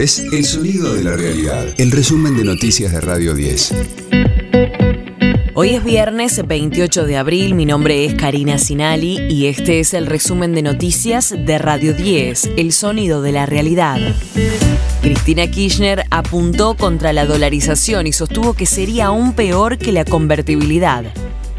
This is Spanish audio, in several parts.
es El Sonido de la Realidad, el resumen de noticias de Radio 10. Hoy es viernes 28 de abril, mi nombre es Karina Sinali y este es el resumen de noticias de Radio 10, El Sonido de la Realidad. Cristina Kirchner apuntó contra la dolarización y sostuvo que sería aún peor que la convertibilidad.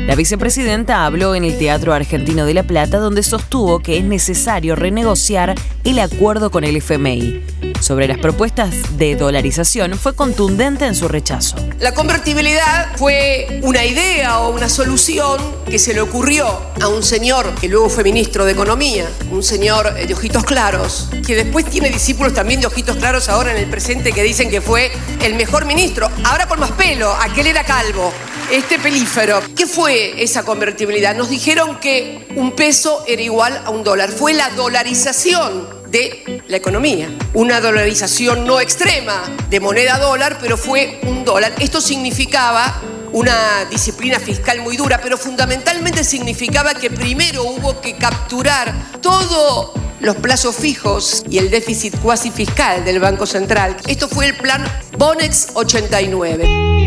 La vicepresidenta habló en el Teatro Argentino de La Plata donde sostuvo que es necesario renegociar el acuerdo con el FMI. Sobre las propuestas de dolarización fue contundente en su rechazo. La convertibilidad fue una idea o una solución que se le ocurrió a un señor que luego fue ministro de Economía, un señor de ojitos claros, que después tiene discípulos también de ojitos claros ahora en el presente que dicen que fue el mejor ministro, ahora con más pelo, aquel era calvo este pelífero. ¿Qué fue esa convertibilidad? Nos dijeron que un peso era igual a un dólar. Fue la dolarización de la economía. Una dolarización no extrema de moneda dólar, pero fue un dólar. Esto significaba una disciplina fiscal muy dura, pero fundamentalmente significaba que primero hubo que capturar todos los plazos fijos y el déficit cuasi fiscal del Banco Central. Esto fue el plan Bonex 89.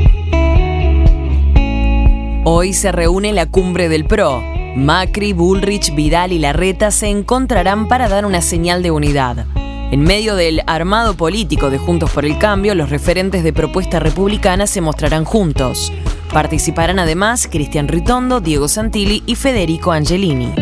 Hoy se reúne la cumbre del PRO. Macri, Bullrich, Vidal y Larreta se encontrarán para dar una señal de unidad. En medio del armado político de Juntos por el Cambio, los referentes de propuesta republicana se mostrarán juntos. Participarán además Cristian Ritondo, Diego Santilli y Federico Angelini.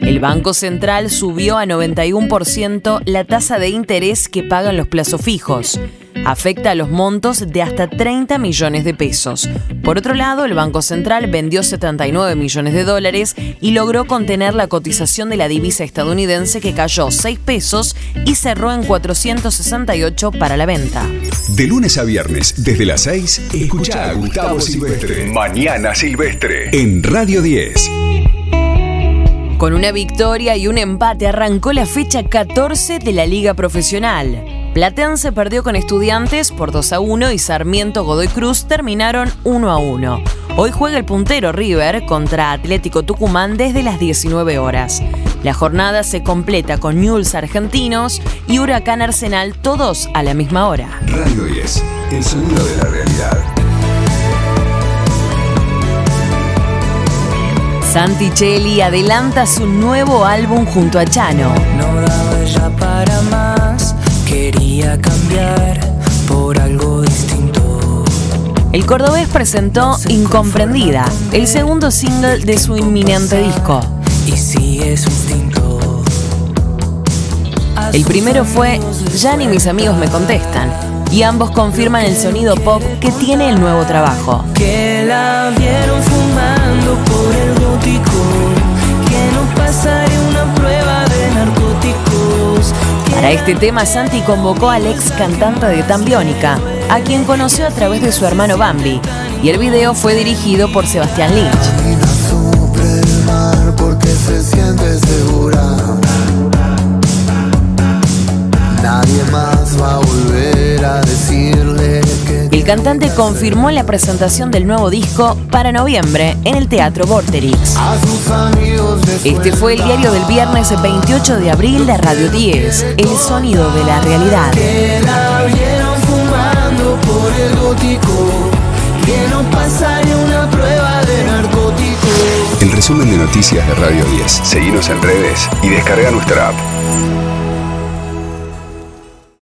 El Banco Central subió a 91% la tasa de interés que pagan los plazos fijos afecta a los montos de hasta 30 millones de pesos. Por otro lado, el Banco Central vendió 79 millones de dólares y logró contener la cotización de la divisa estadounidense que cayó 6 pesos y cerró en 468 para la venta. De lunes a viernes, desde las 6, escucha a Gustavo Silvestre. Mañana Silvestre. En Radio 10. Con una victoria y un empate arrancó la fecha 14 de la Liga Profesional. Platense perdió con Estudiantes por 2 a 1 y Sarmiento Godoy Cruz terminaron 1 a 1. Hoy juega el puntero River contra Atlético Tucumán desde las 19 horas. La jornada se completa con Newell's Argentinos y Huracán Arsenal todos a la misma hora. Radio 10, el sonido de la realidad. Santi adelanta su nuevo álbum junto a Chano. No ya para más cambiar por algo distinto. El cordobés presentó Incomprendida, el segundo single de su inminente disco. Y si es instinto. El primero fue Ya ni mis amigos me contestan, y ambos confirman el sonido pop que tiene el nuevo trabajo. Que la vieron para este tema, Santi convocó al ex cantante de Tambiónica, a quien conoció a través de su hermano Bambi, y el video fue dirigido por Sebastián Lynch. Nadie más va a volver a decirle el cantante confirmó la presentación del nuevo disco para noviembre en el Teatro Vorterix. Este fue el diario del viernes 28 de abril de Radio 10, El sonido de la realidad. El resumen de noticias de Radio 10. Seguimos en redes y descarga nuestra app.